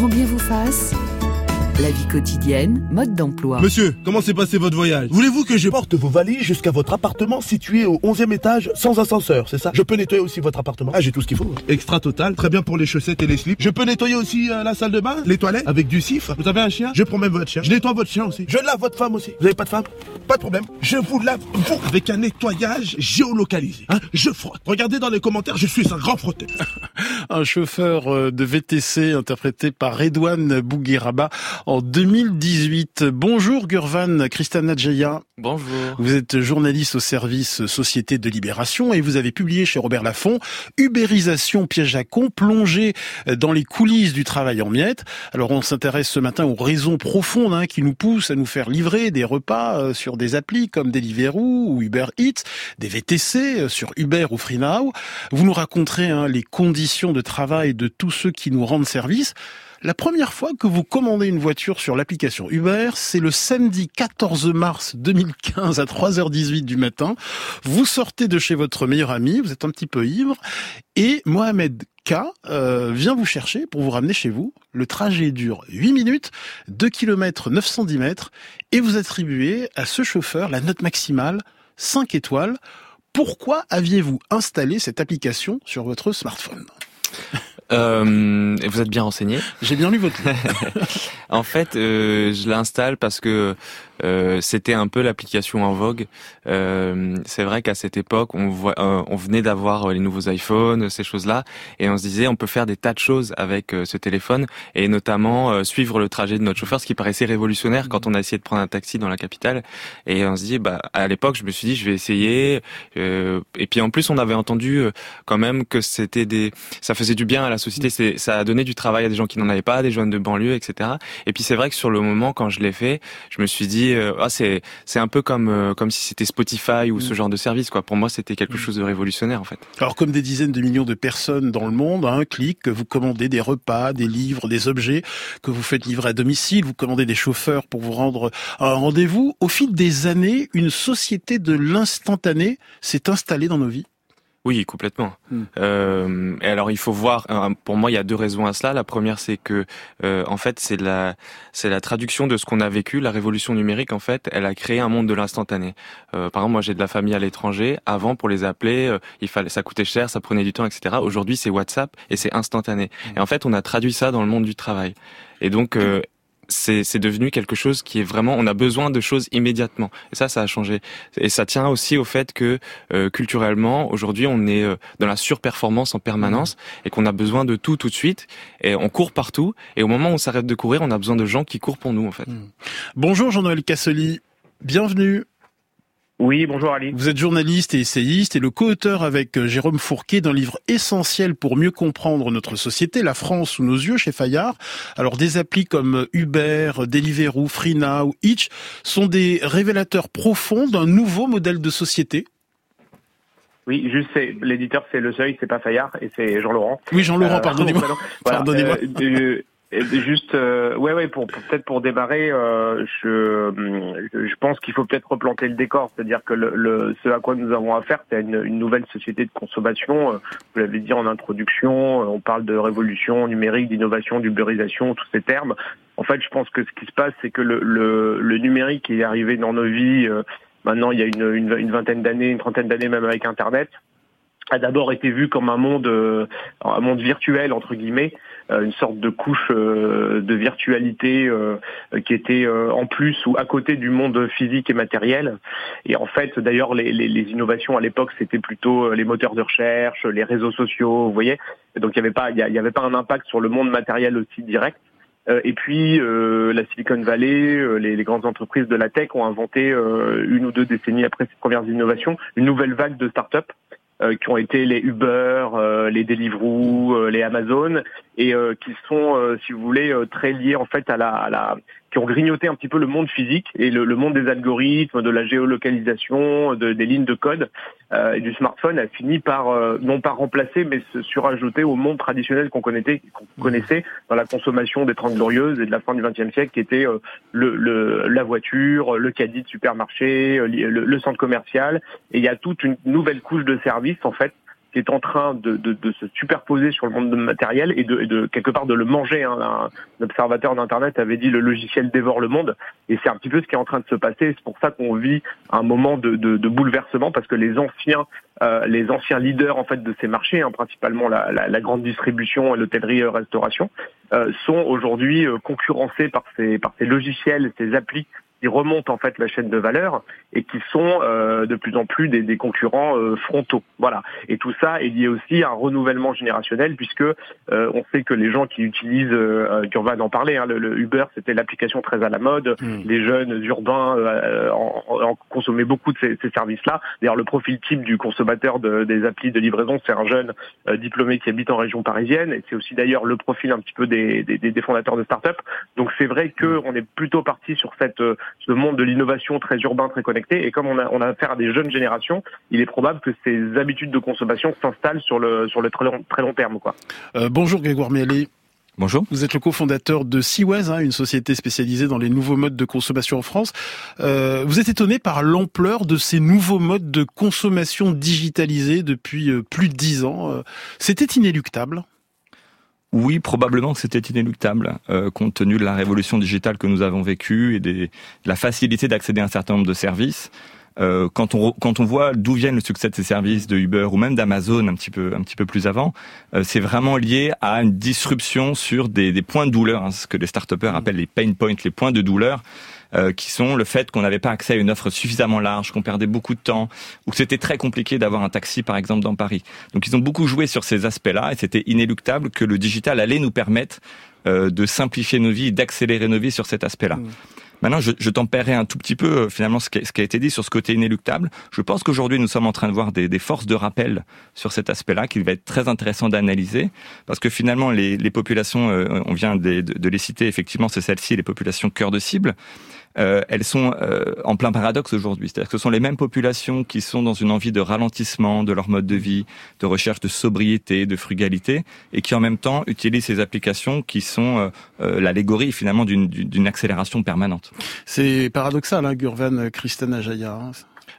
grand bien vous fasse. La vie quotidienne, mode d'emploi. Monsieur, comment s'est passé votre voyage Voulez-vous que je porte vos valises jusqu'à votre appartement situé au 11e étage sans ascenseur, c'est ça? Je peux nettoyer aussi votre appartement Ah, j'ai tout ce qu'il faut. Extra total, très bien pour les chaussettes et les slips. Je peux nettoyer aussi euh, la salle de bain, les toilettes, avec du cif. Vous avez un chien? Je prends même votre chien. Je nettoie votre chien aussi. Je lave votre femme aussi. Vous avez pas de femme? Pas de problème. Je vous lave, vous, avec un nettoyage géolocalisé. Hein je frotte. Regardez dans les commentaires, je suis un grand frotteur. un chauffeur euh, de VTC interprété par Redouane Bougueraba en 2018. Bonjour Gurvan Christana Djaya. Bonjour. Vous êtes journaliste au service Société de Libération et vous avez publié chez Robert Laffont Ubérisation piège à con, plongé dans les coulisses du travail en miettes. Alors on s'intéresse ce matin aux raisons profondes hein, qui nous poussent à nous faire livrer des repas euh, sur des applis comme Deliveroo ou Uber Eats, des VTC euh, sur Uber ou FreeNow. Vous nous raconterez hein, les conditions de travail de tous ceux qui nous rendent service. La première fois que vous commandez une voiture sur l'application Uber, c'est le samedi 14 mars 2015 à 3h18 du matin. Vous sortez de chez votre meilleur ami, vous êtes un petit peu ivre, et Mohamed K euh, vient vous chercher pour vous ramener chez vous. Le trajet dure 8 minutes, 2 km 910 mètres, et vous attribuez à ce chauffeur la note maximale 5 étoiles. Pourquoi aviez-vous installé cette application sur votre smartphone? Euh, vous êtes bien renseigné. J'ai bien lu votre. en fait, euh, je l'installe parce que euh, c'était un peu l'application en vogue. Euh, c'est vrai qu'à cette époque, on, voit, euh, on venait d'avoir les nouveaux iPhones, ces choses-là, et on se disait on peut faire des tas de choses avec ce téléphone, et notamment suivre le trajet de notre chauffeur, ce qui paraissait révolutionnaire quand on a essayé de prendre un taxi dans la capitale. Et on se dit, bah à l'époque, je me suis dit je vais essayer. et puis en plus, on avait entendu quand même que c'était des, ça faisait du bien à la société. C'est, ça a donné du travail à des gens qui n'en avaient pas, des jeunes de banlieue, etc. Et puis c'est vrai que sur le moment, quand je l'ai fait, je me suis dit euh, ah, c'est c'est un peu comme euh, comme si c'était Spotify ou ce mm. genre de service quoi. Pour moi, c'était quelque mm. chose de révolutionnaire en fait. Alors comme des dizaines de millions de personnes dans le monde, à un clic, vous commandez des repas, des livres, des objets que vous faites livrer à domicile, vous commandez des chauffeurs pour vous rendre un rendez-vous. Au fil des années, une société de l'instantané s'est installée dans nos vies. Oui, complètement. Hmm. Euh, et alors, il faut voir. Euh, pour moi, il y a deux raisons à cela. La première, c'est que, euh, en fait, c'est la, c'est la traduction de ce qu'on a vécu. La révolution numérique, en fait, elle a créé un monde de l'instantané. Euh, par exemple, moi, j'ai de la famille à l'étranger. Avant, pour les appeler, euh, il fallait, ça coûtait cher, ça prenait du temps, etc. Aujourd'hui, c'est WhatsApp et c'est instantané. Hmm. Et en fait, on a traduit ça dans le monde du travail. Et donc, euh, c'est devenu quelque chose qui est vraiment, on a besoin de choses immédiatement. Et ça, ça a changé. Et ça tient aussi au fait que euh, culturellement, aujourd'hui, on est euh, dans la surperformance en permanence mmh. et qu'on a besoin de tout tout de suite. Et on court partout. Et au moment où on s'arrête de courir, on a besoin de gens qui courent pour nous, en fait. Mmh. Bonjour Jean-Noël Cassoli. Bienvenue. Oui, bonjour Ali. Vous êtes journaliste et essayiste et le co-auteur avec euh, Jérôme Fourquet d'un livre essentiel pour mieux comprendre notre société, La France sous nos yeux, chez Fayard. Alors des applis comme Uber, Deliveroo, FreeNow, Itch sont des révélateurs profonds d'un nouveau modèle de société. Oui, juste l'éditeur c'est Le Seuil, c'est pas Fayard et c'est Jean Laurent. Oui, Jean Laurent, euh, pardonnez-moi. pardonnez-moi. Euh, Juste, euh, ouais, ouais, pour, peut-être pour démarrer, euh, je, je pense qu'il faut peut-être replanter le décor, c'est-à-dire que le, le, ce à quoi nous avons affaire, c'est une, une nouvelle société de consommation. Euh, vous l'avez dit en introduction, euh, on parle de révolution numérique, d'innovation, d'ubérisation, tous ces termes. En fait, je pense que ce qui se passe, c'est que le, le, le, numérique est arrivé dans nos vies. maintenant, il y a une, une, une vingtaine d'années, une trentaine d'années, même avec Internet a d'abord été vu comme un monde, un monde virtuel entre guillemets, euh, une sorte de couche euh, de virtualité euh, qui était en plus ou à côté du monde physique et matériel. Et en fait, d'ailleurs, les, les, les, innovations à l'époque, c'était plutôt les moteurs de recherche, les réseaux sociaux, vous voyez. donc il n'y avait pas, il y avait pas un impact sur le monde matériel aussi direct. Et puis la Silicon Valley, les, les, grandes entreprises de la tech ont inventé une ou deux décennies après ces premières innovations une nouvelle vague de start-up euh, qui ont été les Uber, euh, les Deliveroo, euh, les Amazon, et qui sont, si vous voulez, très liés en fait à la, à la qui ont grignoté un petit peu le monde physique et le, le monde des algorithmes, de la géolocalisation, de, des lignes de code euh, et du smartphone a fini par euh, non pas remplacer mais se surajouter au monde traditionnel qu'on connaissait, qu'on mmh. connaissait dans la consommation des Trente Glorieuses et de la fin du XXe siècle, qui était euh, le, le, la voiture, le caddie de supermarché, le, le, centre commercial. Et il y a toute une nouvelle couche de services en fait qui est en train de, se superposer sur le monde matériel et de, quelque part de le manger. Hein. Un, observateur d'Internet avait dit le logiciel dévore le monde, et c'est un petit peu ce qui est en train de se passer. C'est pour ça qu'on vit un moment de, bouleversement parce que les anciens euh, les anciens leaders en fait de ces marchés, hein, principalement la, grande distribution et l'hôtellerie-restauration, euh, sont aujourd'hui euh, concurrencés par ces par ces logiciels, ces applis qui remontent en fait la chaîne de valeur et qui sont euh, de plus en plus des, des concurrents euh, frontaux. Voilà. Et tout ça est lié aussi à un renouvellement générationnel puisque euh, on sait que les gens qui utilisent, euh, Gurvan en parlait, hein, le, Uber c'était l'application très à la mode. Hmm. Les jeunes urbains en, en, consommaient beaucoup de ces, ces services-là. D'ailleurs, le profil type du consommateur de, des applis de livraison, c'est un jeune diplômé qui habite en région parisienne et c'est aussi d'ailleurs le profil un petit peu des, des, des fondateurs de start-up. Donc c'est vrai qu'on est plutôt parti sur cette ce monde de l'innovation très urbain, très connecté. Et comme on a, on a affaire à des jeunes générations, il est probable que ces habitudes de consommation s'installent sur le, sur le très long, très long terme. Quoi. Euh, bonjour Grégoire Mialet. Bonjour. Vous êtes le cofondateur de Seaways, hein, une société spécialisée dans les nouveaux modes de consommation en France. Euh, vous êtes étonné par l'ampleur de ces nouveaux modes de consommation digitalisés depuis euh, plus de dix ans. Euh, c'était inéluctable oui, probablement que c'était inéluctable, euh, compte tenu de la révolution digitale que nous avons vécue et des, de la facilité d'accéder à un certain nombre de services. Euh, quand on quand on voit d'où viennent le succès de ces services de Uber ou même d'Amazon un petit peu un petit peu plus avant, euh, c'est vraiment lié à une disruption sur des, des points de douleur, hein, ce que les start appellent les pain points, les points de douleur. Euh, qui sont le fait qu'on n'avait pas accès à une offre suffisamment large, qu'on perdait beaucoup de temps, ou que c'était très compliqué d'avoir un taxi, par exemple, dans Paris. Donc ils ont beaucoup joué sur ces aspects-là, et c'était inéluctable que le digital allait nous permettre euh, de simplifier nos vies, d'accélérer nos vies sur cet aspect-là. Mmh. Maintenant, je, je tempérerai un tout petit peu euh, finalement ce qui, ce qui, a été dit sur ce côté inéluctable. Je pense qu'aujourd'hui, nous sommes en train de voir des, des forces de rappel sur cet aspect-là, qu'il va être très intéressant d'analyser, parce que finalement, les, les populations, on vient de, de, de les citer, effectivement, c'est celles-ci, les populations cœur de cible. Euh, elles sont euh, en plein paradoxe aujourd'hui. C'est-à-dire que ce sont les mêmes populations qui sont dans une envie de ralentissement de leur mode de vie, de recherche de sobriété, de frugalité, et qui en même temps utilisent ces applications qui sont euh, l'allégorie finalement d'une accélération permanente. C'est paradoxal, hein, Gurvan Christana Jaya.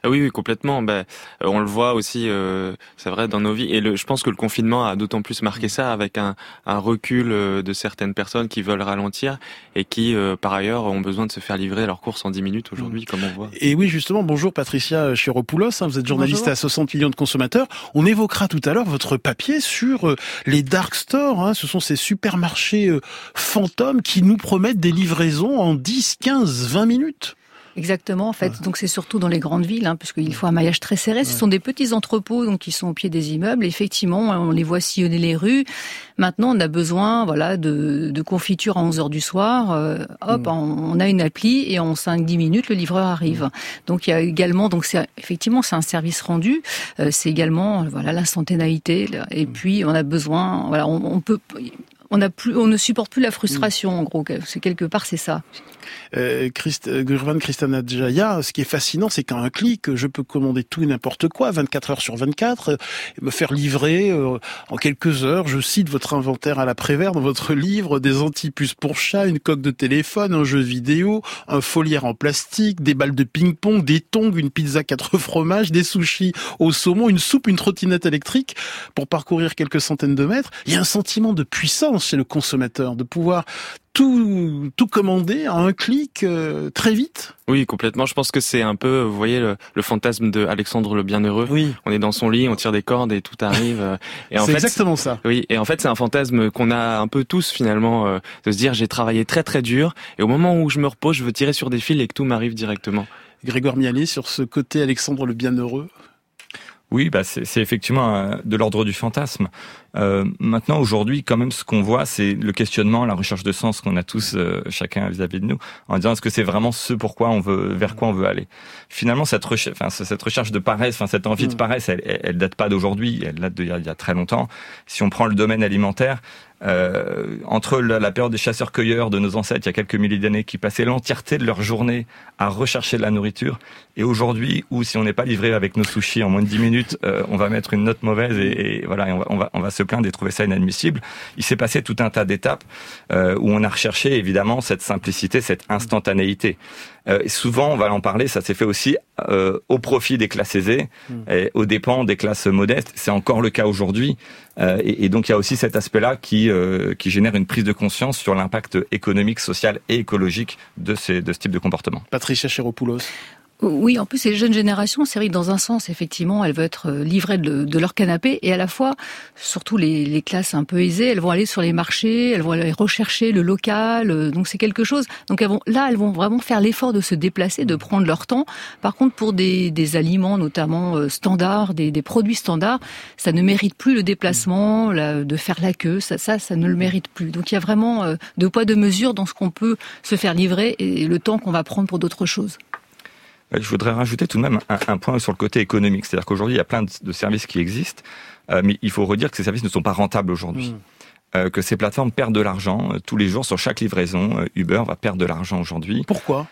Ah oui, oui, complètement. Ben, euh, on le voit aussi, euh, c'est vrai, dans nos vies. Et le, je pense que le confinement a d'autant plus marqué ça avec un, un, recul euh, de certaines personnes qui veulent ralentir et qui, euh, par ailleurs, ont besoin de se faire livrer leurs courses en 10 minutes aujourd'hui, comme on voit. Et oui, justement, bonjour Patricia Chiropoulos, hein, vous êtes journaliste à 60 millions de consommateurs. On évoquera tout à l'heure votre papier sur les dark stores. Hein, ce sont ces supermarchés fantômes qui nous promettent des livraisons en 10, 15, 20 minutes. Exactement, en fait. Donc c'est surtout dans les grandes villes, hein, puisqu'il faut un maillage très serré. Ce sont des petits entrepôts donc qui sont au pied des immeubles. Effectivement, on les voit sillonner les rues. Maintenant, on a besoin, voilà, de, de confiture à 11 heures du soir. Euh, hop, mm. on, a une appli et en 5-10 minutes, le livreur arrive. Mm. Donc il y a également, donc c'est effectivement c'est un service rendu. Euh, c'est également voilà l'instantanéité. Et mm. puis on a besoin, voilà, on, on peut on, a plus, on ne supporte plus la frustration, en gros. C'est quelque part, c'est ça. Euh, Christ, euh, Gurvan Jaya, ce qui est fascinant, c'est qu'à un clic, je peux commander tout et n'importe quoi, 24 heures sur 24, euh, me faire livrer euh, en quelques heures. Je cite votre inventaire à la Prévert dans votre livre, des antipuces pour chat, une coque de téléphone, un jeu vidéo, un foliaire en plastique, des balles de ping-pong, des tongs, une pizza quatre fromages, des sushis au saumon, une soupe, une trottinette électrique pour parcourir quelques centaines de mètres. Il y a un sentiment de puissance chez le consommateur, de pouvoir tout, tout commander à un clic euh, très vite. Oui, complètement. Je pense que c'est un peu, vous voyez, le, fantasme de Alexandre le Bienheureux. Oui. On est dans son lit, on tire des cordes et tout arrive. Euh, et c'est exactement ça. Oui, et en fait, c'est un fantasme qu'on a un peu tous finalement, euh, de se dire j'ai travaillé très très dur et au moment où je me repose, je veux tirer sur des fils et que tout m'arrive directement. Grégoire Mialet, sur ce côté Alexandre le Bienheureux. Oui, bah c'est effectivement de l'ordre du fantasme. Euh, maintenant, aujourd'hui, quand même, ce qu'on voit, c'est le questionnement, la recherche de sens qu'on a tous, euh, chacun vis-à-vis de nous, en disant est-ce que c'est vraiment ce pourquoi on veut, vers quoi on veut aller? Finalement, cette recherche, enfin, cette recherche de paresse, enfin, cette envie de mm. paresse, elle, elle, date pas d'aujourd'hui, elle date d'il y, a très longtemps. Si on prend le domaine alimentaire, euh, entre la, la, période des chasseurs-cueilleurs de nos ancêtres il y a quelques milliers d'années qui passaient l'entièreté de leur journée à rechercher de la nourriture et aujourd'hui où si on n'est pas livré avec nos sushis en moins de 10 minutes euh, on va mettre une note mauvaise et, et voilà et on va, on va, on va se plaindre et trouver ça inadmissible. Il s'est passé tout un tas d'étapes euh, où on a recherché évidemment cette simplicité, cette instantanéité. Euh, souvent, on va en parler, ça s'est fait aussi euh, au profit des classes aisées, mm. et aux dépens des classes modestes. C'est encore le cas aujourd'hui. Euh, et, et, donc, il y a aussi cet aspect-là qui, euh, qui génère une prise de conscience sur l'impact économique, social et écologique de, ces, de ce type de comportement. Patricia Chéropoulos. Oui, en plus, les jeunes générations, c'est vrai que dans un sens, effectivement, elles veulent être euh, livrées de, leur canapé, et à la fois, surtout les, classes un peu aisées, elles vont aller sur les marchés, elles vont aller rechercher le local, euh, donc c'est quelque chose. Donc là, elles vont vraiment faire l'effort de se déplacer, de prendre leur temps. Par contre, pour des, aliments, notamment euh, standards, des, produits standards, ça ne mérite plus le déplacement, la, de faire la queue, ça, ça, ne le mérite plus. Donc il y a vraiment de poids de mesure dans ce qu'on peut se faire livrer et le temps qu'on va prendre pour d'autres choses. Je voudrais rajouter tout de même un, point sur le côté économique. C'est-à-dire qu'aujourd'hui, il y a plein de, services qui existent, euh, mais il faut redire que ces services ne sont pas rentables aujourd'hui. Mmh. Euh, que ces plateformes perdent de l'argent euh, tous les jours sur chaque livraison. Uber va perdre de l'argent aujourd'hui. Pourquoi?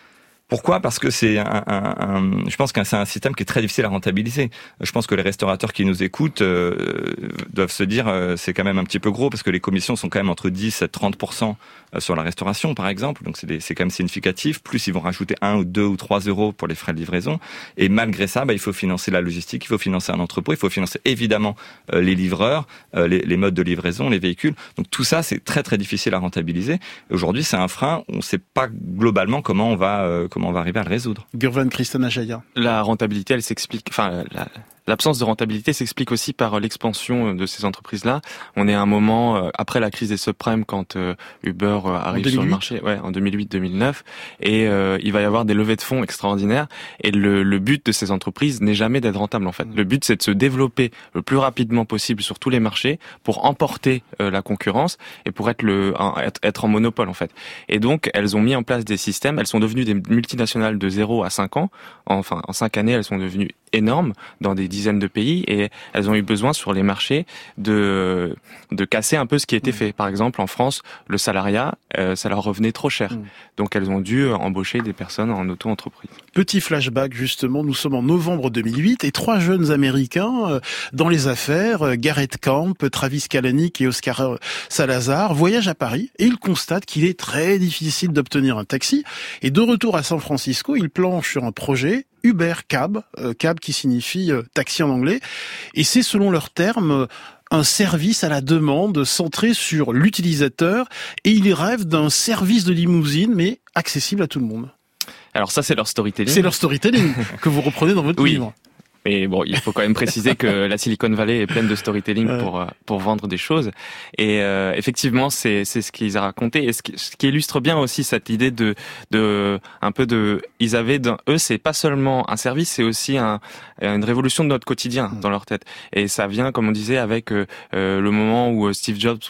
Pourquoi? Parce que c'est un, un, je pense que c'est un système qui est très difficile à rentabiliser. Je pense que les restaurateurs qui nous écoutent euh, doivent se dire euh, c'est quand même un petit peu gros parce que les commissions sont quand même entre 10 et 30% euh, sur la restauration par exemple. Donc c'est quand même significatif. Plus ils vont rajouter 1 ou 2 ou 3 euros pour les frais de livraison. Et malgré ça, bah, il faut financer la logistique, il faut financer un entrepôt, il faut financer évidemment les livreurs, les, les, modes de livraison, les véhicules. Donc tout ça c'est très très difficile à rentabiliser. Aujourd'hui c'est un frein. On ne sait pas globalement comment on va on va arriver à le résoudre. Gurvan Christana Jaya. La rentabilité, elle s'explique, enfin, la, L'absence de rentabilité s'explique aussi par l'expansion euh, de ces entreprises-là. On est à un moment euh, après la crise des subprimes quand euh, Uber arrive sur le marché, ouais, en 2008-2009, et il va y avoir des levées de fonds extraordinaires. Et le, le but de ces entreprises n'est jamais d'être rentable en fait. Le but c'est de se développer le plus rapidement possible sur tous les marchés pour emporter la concurrence et pour être le être, en monopole en fait. Et donc elles ont mis en place des systèmes. Elles sont devenues des multinationales de 0 à 5 ans. Enfin en 5 années elles sont devenues énormes dans des dizaines de pays et elles ont eu besoin sur les marchés de de casser un peu ce qui était mm. fait. Par exemple, en France, le salariat, euh, ça leur revenait trop cher. Mm. Donc elles ont dû embaucher des personnes en auto-entreprise. Petit flashback justement, nous sommes en novembre 2008 et trois jeunes américains euh, dans les affaires, euh, Garrett Camp, Travis Kalanick et Oscar Salazar, voyagent à Paris et ils constatent qu'il est très difficile d'obtenir un taxi et de retour à San Francisco, ils planchent sur un projet Uber Cab, euh, cab qui signifie euh, taxi en anglais, et c'est selon leurs termes un service à la demande centré sur l'utilisateur, et ils rêvent d'un service de limousine, mais accessible à tout le monde. Alors ça, c'est leur storytelling. C'est leur storytelling que vous reprenez dans votre livre. Mais bon, il faut quand même préciser que la Silicon Valley est pleine de storytelling pour euh, pour vendre des choses. Et euh, effectivement, c'est c'est ce qu'ils ont raconté et ce qui, ce qui, illustre bien aussi cette idée de de un peu de ils avaient eux c'est pas seulement un service, c'est aussi un une révolution de notre quotidien mm. dans leur tête. Et ça vient comme on disait avec euh, le moment où Steve Jobs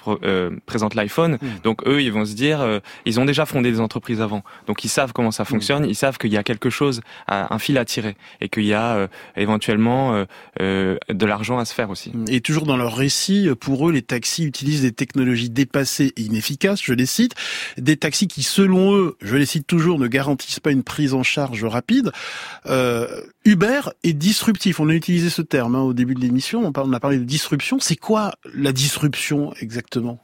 présente l'iPhone. Mm. Donc eux, ils vont se dire ils ont déjà fondé des entreprises avant. Donc ils savent comment ça mm. fonctionne, ils savent qu'il y a quelque chose un fil à tirer et qu'il y a éventuellement euh, euh, de l'argent à se faire aussi. Et toujours dans leur récit, pour eux, les taxis utilisent des technologies dépassées et inefficaces, je les cite, des taxis qui, selon eux, je les cite toujours, ne garantissent pas une prise en charge rapide. Euh, Uber est disruptif. On a utilisé ce terme hein, au début de l'émission. On a parlé de disruption. C'est quoi la disruption exactement?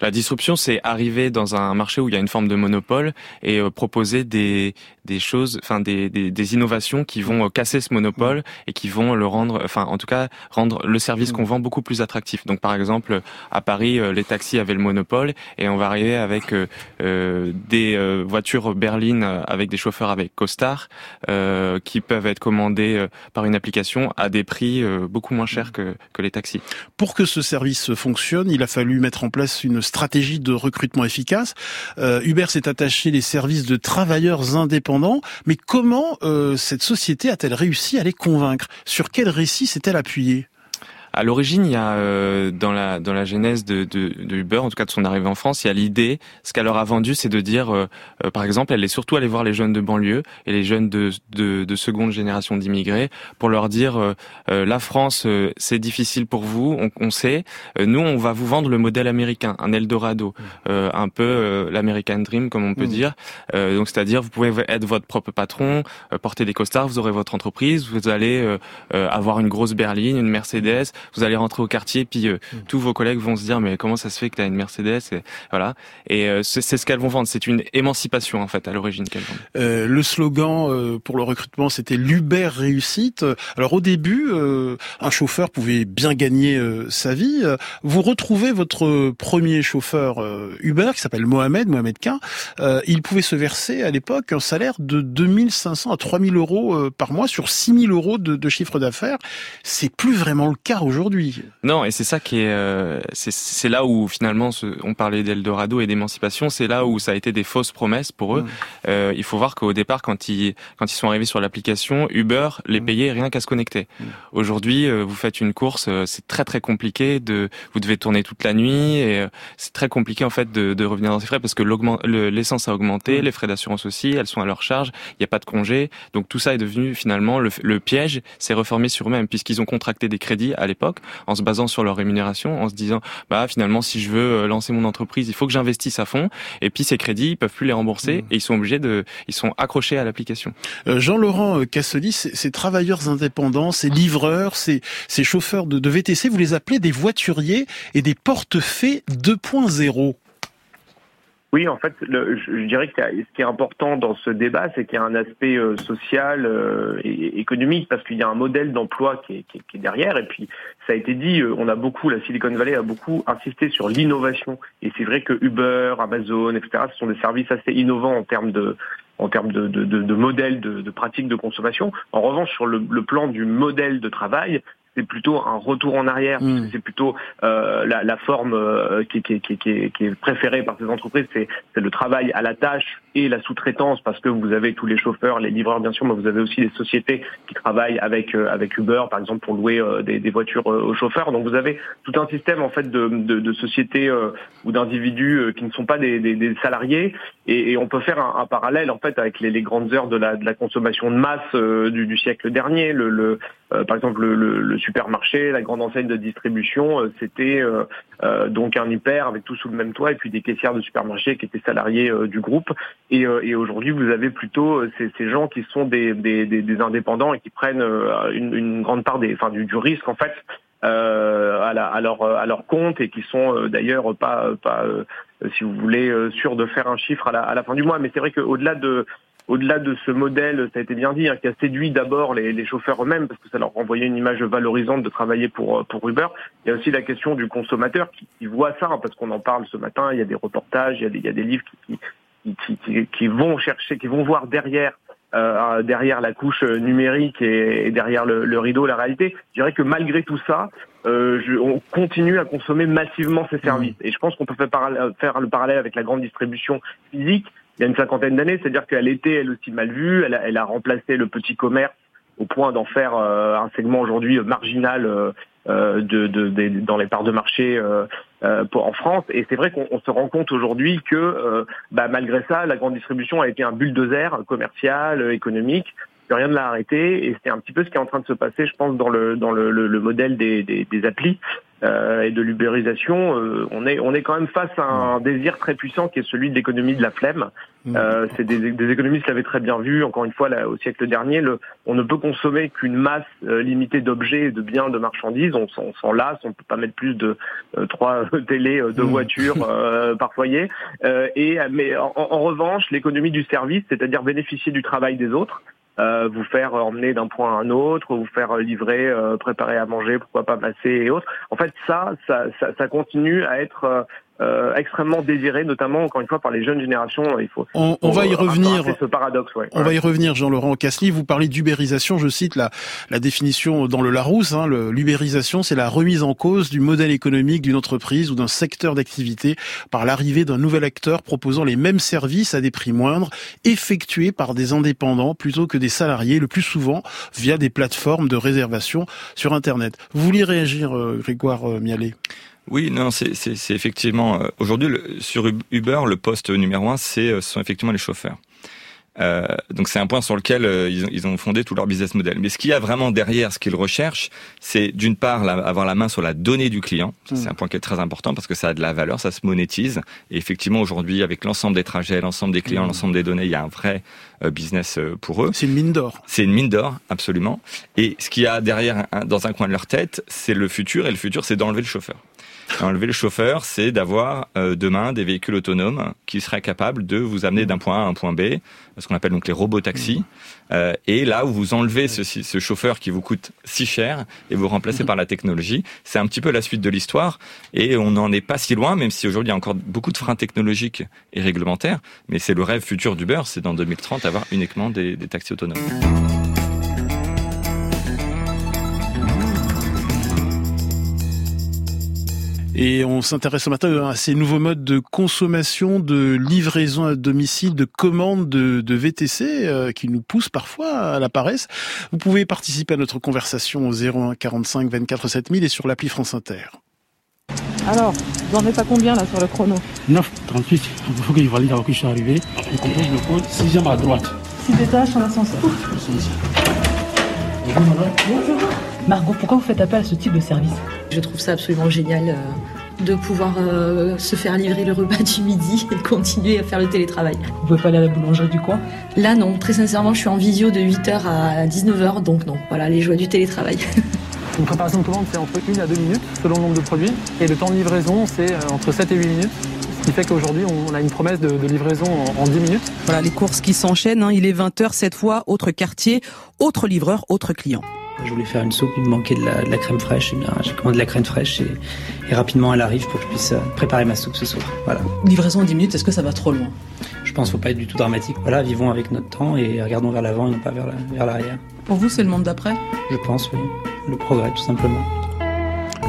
La disruption, c'est arriver dans un marché où il y a une forme de monopole et euh, proposer des, des choses, enfin des, des, des, innovations qui vont euh, casser ce monopole mm. et qui vont le rendre, enfin en tout cas rendre le service mm. qu'on vend beaucoup plus attractif. Donc par exemple à Paris, euh, les taxis avaient le monopole et on va arriver avec euh, des voitures berlines avec des chauffeurs avec costard euh, qui peuvent être commandés par une application à des prix beaucoup moins chers mm. que, que les taxis. Pour que ce service fonctionne, il a fallu mettre en place une stratégie de recrutement efficace. Euh, Uber s'est attaché les services de travailleurs indépendants, mais comment euh, cette société a-t-elle réussi à les convaincre? Sur quel récit s'est-elle appuyée? À l'origine, il y a euh, dans la dans la genèse de, de, de, Uber, en tout cas de son arrivée en France, il y a l'idée, ce qu'elle leur a vendu, c'est de dire, euh, euh, par exemple, elle est surtout allée voir les jeunes de banlieue et les jeunes de de, de seconde génération d'immigrés pour leur dire, la France, c'est difficile pour vous, on, on sait, nous, on va vous vendre le modèle américain, un Eldorado, mmh. un peu l'American Dream, comme on peut mmh. dire. donc, c'est-à-dire, vous pouvez être votre propre patron, porter des costards, vous aurez votre entreprise, vous allez avoir une grosse berline, une Mercedes vous allez rentrer au quartier, puis mmh. tous vos collègues vont se dire mais comment ça se fait que tu as une Mercedes et voilà. Et c'est ce qu'elles vont vendre. C'est une émancipation en fait à l'origine qu'elles vendent. le slogan pour le recrutement, c'était l'Uber réussite. Alors au début, un chauffeur pouvait bien gagner sa vie. Vous retrouvez votre premier chauffeur Uber qui s'appelle Mohamed, Mohamed K. il pouvait se verser à l'époque un salaire de 2500 à 3000 euros euh, par mois sur 6000 euros de, de chiffre d'affaires. C'est plus vraiment le cas aujourd'hui. Non, et c'est ça qui est, euh, c'est là où finalement on parlait d'Eldorado et d'émancipation, c'est là où ça a été des fausses promesses pour eux. Mmh. Euh, il faut voir qu'au départ, quand ils quand ils sont arrivés sur l'application, Uber les mmh. payait rien qu'à se connecter. Mmh. Aujourd'hui, vous faites une course, c'est très très compliqué. De, vous devez tourner toute la nuit et c'est très compliqué en fait de, de revenir dans ces frais parce que l'essence a augmenté, les frais d'assurance aussi, elles sont à leur charge, il n'y a pas de congé. Donc tout ça est devenu finalement le, piège s'est reformé sur eux-mêmes puisqu'ils ont contracté des crédits à l'époque en se basant sur leur rémunération, en se disant bah finalement si je veux euh, lancer mon entreprise, il faut que j'investisse à fond. Et puis ces crédits, ils peuvent plus les rembourser mmh. et ils sont obligés de, ils sont accrochés à l'application. Euh, Jean-Laurent euh, Cassoli, ces travailleurs indépendants, ces livreurs, ces, ces chauffeurs de, de VTC, vous les appelez des voituriers et des portefaix 2.0. Oui, en fait, je, dirais que ce qui est important dans ce débat, c'est qu'il y a un aspect euh, social euh, et économique, parce qu'il y a un modèle d'emploi qui, est, derrière. Et puis, ça a été dit, euh, on a beaucoup, la Silicon Valley a beaucoup insisté sur l'innovation. Et c'est vrai que Uber, Amazon, etc., ce sont des services assez innovants en termes de en termes de, de, de, modèles de, pratiques de consommation. En revanche, sur le plan du modèle de travail, c'est plutôt un retour en arrière. Hmm. C'est plutôt euh, la, la, forme euh, qui, qui, qui, qui, est préférée par ces entreprises, c'est le travail à la tâche et la sous-traitance, parce que vous avez tous les chauffeurs, les livreurs bien sûr, mais vous avez aussi des sociétés qui travaillent avec euh, avec Uber, par exemple, pour louer euh, des, des, voitures aux chauffeurs. Donc vous avez tout un système en fait de, de, de sociétés ou d'individus qui ne sont pas des, des, des salariés, et, et, on peut faire un, un, parallèle en fait avec les, les, grandes heures de la, de la consommation de masse du, du, siècle dernier. Le, le par exemple, le, le supermarché, la grande enseigne de distribution, euh, c'était euh, euh, donc un hyper avec tout sous le même toit et puis des caissières de supermarché qui étaient salariés du groupe. Et, et aujourd'hui, vous avez plutôt ces, ces, gens qui sont des, des, des, indépendants et qui prennent une, une grande part des, enfin, du, du risque en fait euh, à, la, à, leur, à leur compte et qui sont d'ailleurs pas, pas si vous voulez, sûrs de faire un chiffre à la, à la fin du mois. Mais c'est vrai qu'au-delà de au-delà de ce modèle, ça a été bien dit, hein, qui a séduit d'abord les, les, chauffeurs eux-mêmes parce que ça leur renvoyait une image valorisante de travailler pour euh, pour Uber. Il y a aussi la question du consommateur qui, qui voit ça, hein, parce qu'on en parle ce matin. Il y a des reportages, il y a des, il y a des livres qui, qui, qui vont chercher, qui vont voir derrière euh, derrière la couche numérique et, derrière le, le, rideau la réalité. Je dirais que malgré tout ça, euh, je, on continue à consommer massivement ces services. Mmh. Et je pense qu'on peut faire, faire le parallèle avec la grande distribution physique il y a une cinquantaine d'années, c'est-à-dire qu'elle était elle aussi mal vue, elle a, elle a remplacé le petit commerce au point d'en faire euh, un segment aujourd'hui marginal euh, euh, de, de, de, dans les parts de marché pour, en France. Et c'est vrai qu'on se rend compte aujourd'hui que bah, malgré ça, la grande distribution a été un bulldozer commercial, économique. Rien ne l'a arrêté et c'est un petit peu ce qui est en train de se passer, je pense, dans le dans le, le, modèle des, des, des applis euh, et de l'ubérisation, euh, on est on est quand même face à un désir très puissant qui est celui de l'économie de la flemme. Euh, c'est des, des, économistes l'avaient très bien vu. Encore une fois, là, au siècle dernier, le, on ne peut consommer qu'une masse euh, limitée d'objets, de biens, de marchandises. On, on s'en lasse. On peut pas mettre plus de euh, trois télé, deux mmh. voitures par foyer. et mais en, en revanche, l'économie du service, c'est-à-dire bénéficier du travail des autres, euh, vous faire emmener d'un point à un autre, vous faire livrer, euh, préparer à manger, pourquoi pas masser et autres. En fait, ça, ça, ça, ça continue à être euh, euh, extrêmement désiré, notamment encore une fois par les jeunes générations. Il faut. On, on va y revenir. Ce paradoxe. Ouais. On va y revenir, Jean-Laurent Casly. Vous parlez d'ubérisation. Je cite la, la définition dans le Larousse. Hein, l'ubérisation, c'est la remise en cause du modèle économique d'une entreprise ou d'un secteur d'activité par l'arrivée d'un nouvel acteur proposant les mêmes services à des prix moindres, effectués par des indépendants plutôt que des salariés, le plus souvent via des plateformes de réservation sur Internet. Vous voulez réagir, euh, Grégoire euh, Mialet? Oui, non, c'est effectivement euh, aujourd'hui sur Uber le poste numéro un, c'est euh, sont effectivement les chauffeurs. Euh, donc c'est un point sur lequel euh, ils, ont, ils, ont, fondé tout leur business model. Mais ce qu'il y a vraiment derrière, ce qu'ils recherchent, c'est d'une part avoir la main sur la donnée du client. C'est mm. un point qui est très important parce que ça a de la valeur, ça se monétise. Et effectivement, aujourd'hui, avec l'ensemble des trajets, l'ensemble des clients, mm. l'ensemble des données, il y a un vrai business pour eux. C'est une mine d'or. C'est une mine d'or, absolument. Et ce qu'il y a derrière, dans un coin de leur tête, c'est le futur. Et le futur, c'est d'enlever le chauffeur. Enlever le chauffeur, c'est d'avoir euh, demain des véhicules autonomes qui seraient capables de vous amener d'un point A à un point B, ce qu'on appelle donc les robots taxis. Mmh. Euh, et là où vous enlevez ce, ce, chauffeur qui vous coûte si cher et vous remplacez mmh. par la technologie, c'est un petit peu la suite de l'histoire. Et on n'en est pas si loin, même si aujourd'hui il y a encore beaucoup de freins technologiques et réglementaires. Mais c'est le rêve futur d'Uber, c'est dans 2030 avoir uniquement des, taxis autonomes. Et on s'intéresse ce matin à ces nouveaux modes de consommation, de livraison à domicile, de commande de, VTC euh, qui nous poussent parfois à la paresse. Vous pouvez participer à notre conversation au 01 45 24 7000 et sur l'appli France Inter. Alors, vous en êtes à combien là sur le chrono 9, 38. Il faut que je valide avant que je suis arrivé. Je compose le code 6 à droite. 6 étages en ascenseur. Bonjour Bonjour. Margot, pourquoi vous faites appel à ce type de service? Je trouve ça absolument génial euh, de pouvoir euh, se faire livrer le repas du midi et continuer à faire le télétravail. Vous pouvez pas aller à la boulangerie du coin? Là non, très sincèrement je suis en visio de 8h à 19h donc non, voilà les joies du télétravail. Une préparation de commande c'est entre 1 à 2 minutes selon le nombre de produits et le temps de livraison c'est euh, entre 7 et 8 minutes. Ce qui fait qu'aujourd'hui, on a une promesse de, livraison en, 10 minutes. Voilà, les courses qui s'enchaînent. Hein. Il est 20h cette fois, autre quartier, autre livreur, autre client. Je voulais faire une soupe, il me manquait de la, crème fraîche. J'ai commandé de la crème fraîche et, rapidement elle arrive pour que je puisse euh, préparer ma soupe ce soir. Voilà. Livraison en 10 minutes, est-ce que ça va trop loin? Je pense qu'il ne faut pas être du tout dramatique. Voilà, vivons avec notre temps et regardons vers l'avant et non pas vers l'arrière. Pour vous, c'est le monde d'après? Je pense, oui. Le progrès, tout simplement.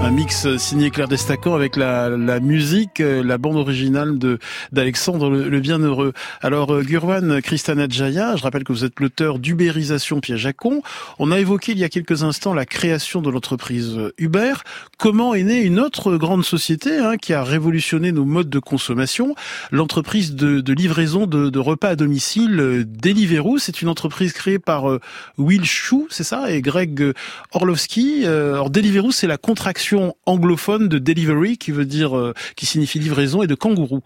Un mix signé Claire Destacan avec la, la musique, euh, la bande originale de d'Alexandre le, Bienheureux. Alors euh, Gurwan Kristanadjaya, je rappelle que vous êtes l'auteur d'Ubérisation piège à con. On a évoqué il y a quelques instants la création de l'entreprise Uber. Comment est née une autre grande société hein, qui a révolutionné nos modes de consommation? L'entreprise de, de, livraison de, de, repas à domicile euh, Deliveroo. C'est une entreprise créée par Will Shu, c'est ça, et Greg Orlovsky. Alors Deliveroo, c'est la contraction anglophone de delivery qui veut dire euh, qui signifie livraison et de kangourou.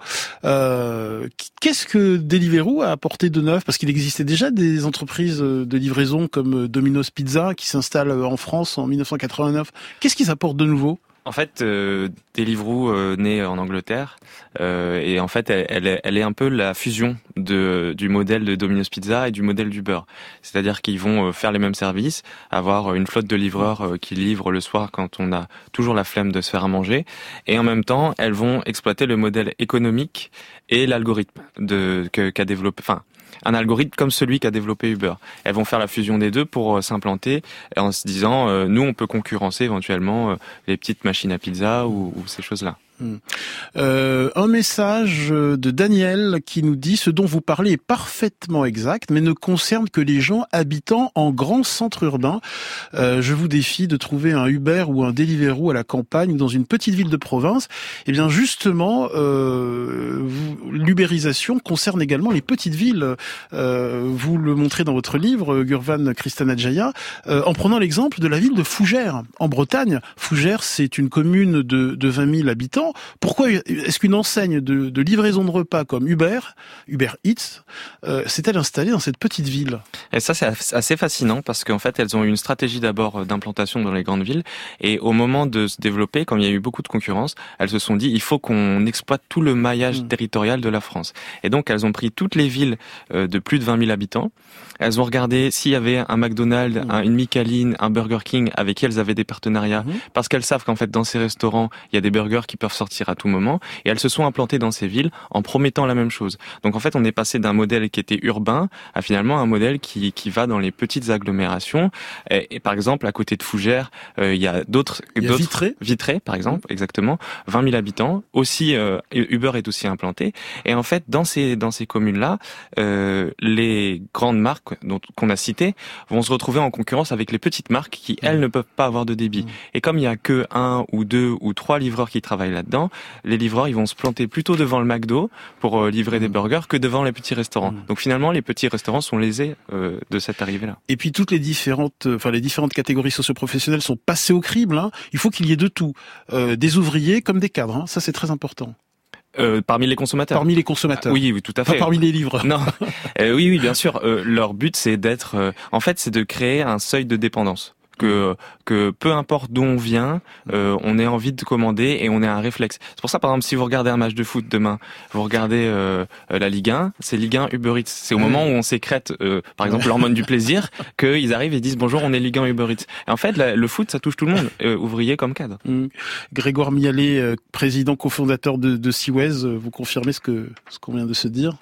Euh, Qu'est-ce que Deliveroo a apporté de neuf? Parce qu'il existait déjà des entreprises euh, de livraison comme Domino's Pizza qui s'installent en France en 1989. Qu'est-ce qu'ils apportent de nouveau? En fait, euh, Deliveroo euh, naît en Angleterre euh, et en fait, elle, elle, elle, est un peu la fusion de, du modèle de Domino's Pizza et du modèle d'Uber. C'est-à-dire qu'ils vont euh, faire les mêmes services, avoir une flotte de livreurs euh, qui livrent le soir quand on a toujours la flemme de se faire à manger, et en même temps, elles vont exploiter le modèle économique et l'algorithme de qu'a développé, enfin un algorithme comme celui qu'a développé Uber. Elles vont faire la fusion des deux pour euh, s'implanter en se disant, euh, nous, on peut concurrencer éventuellement euh, les petites machines à pizza ou ces choses-là. Hmm. Euh, un message de Daniel qui nous dit ce dont vous parlez est parfaitement exact, mais ne concerne que les gens habitant en grands centres urbains. Euh, je vous défie de trouver un Uber ou un Deliveroo à la campagne ou dans une petite ville de province. Eh bien, justement, euh, l'ubérisation concerne également les petites villes. Euh, vous le montrez dans votre livre, Gurvan Kristanajaya, euh, en prenant l'exemple de la ville de Fougères, en Bretagne. Fougères, c'est une commune de, de 20 000 habitants pourquoi est-ce qu'une enseigne de, livraison de repas comme Uber, Uber Eats, euh, s'est-elle installée dans cette petite ville? Et ça, c'est assez fascinant parce qu'en fait, elles ont eu une stratégie d'abord euh, d'implantation dans les grandes villes et au moment de se développer, comme il y a eu beaucoup de concurrence, elles se sont dit il faut qu'on exploite tout le maillage hmm. territorial de la France. Et donc, elles ont pris toutes les villes euh, de plus de 20 000 habitants. Elles ont regardé s'il y avait un McDonald's, hmm. une Micheline, un Burger King avec qui elles avaient des partenariats, hmm. parce qu'elles savent qu'en fait dans ces restaurants, il y a des burgers qui peuvent sortir à tout moment. Et elles se sont implantées dans ces villes en promettant la même chose. Donc en fait, on est passé d'un modèle qui était urbain à finalement un modèle qui, qui va dans les petites agglomérations. Et, par exemple, à côté de Fougères, euh, il y a d'autres... Vitré Vitré, par exemple, exactement. 20 000 habitants. Aussi, euh, Uber est aussi implanté. Et en fait, dans ces, dans ces communes-là, euh, les grandes marques qu'on a citées vont se retrouver en concurrence avec les petites marques qui, elles, ne peuvent pas avoir de débit. Mmh. Et comme il y a que un ou deux ou trois livreurs qui travaillent là là-dedans, les livreurs ils vont se planter plutôt devant le McDo pour euh, livrer des burgers que devant les petits restaurants. Donc finalement, les petits restaurants sont lésés euh, de cette arrivée-là. Et puis toutes les différentes, enfin les différentes catégories socioprofessionnelles sont passées au crible. Hein. Il faut qu'il y ait de tout, des ouvriers comme des cadres. Hein. Ça c'est très important. Euh, parmi les consommateurs. Parmi les consommateurs. oui, oui, tout à fait. Pas parmi les livres. Non. Euh, oui, oui, bien sûr. Euh, leur but, c'est d'être. en fait, c'est de créer un seuil de dépendance que que peu importe d'où on vient, euh, on ait envie de commander et on ait un réflexe. C'est pour ça, par exemple, si vous regardez un match de foot demain, vous regardez euh, la Ligue 1, c'est Ligue 1 Uber Eats. C'est au moment où on sécrète, euh, par exemple, l'hormone du plaisir, qu'ils arrivent et disent bonjour, on est Ligue 1 Uber Eats. Et en fait, le foot, ça touche tout le monde, ouvrier comme cadre. Mmh. Grégoire Mialet, président cofondateur de, de vous confirmez ce que ce qu'on vient de se dire?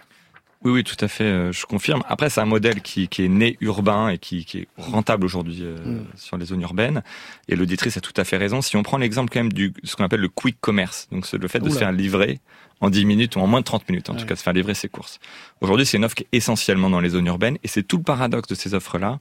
Oui, oui, tout à fait, euh, je confirme. Après, c'est un modèle qui, qui, est né urbain et qui, qui est rentable aujourd'hui euh, mm. sur les zones urbaines. Et l'auditrice a tout à fait raison. Si on prend l'exemple quand même du ce qu'on appelle le quick commerce, donc c'est le fait de se faire livrer en 10 minutes ou en moins de 30 minutes, en tout cas, de se faire livrer ses courses. Aujourd'hui, c'est une offre qui est essentiellement dans les zones urbaines et c'est tout le paradoxe de ces offres-là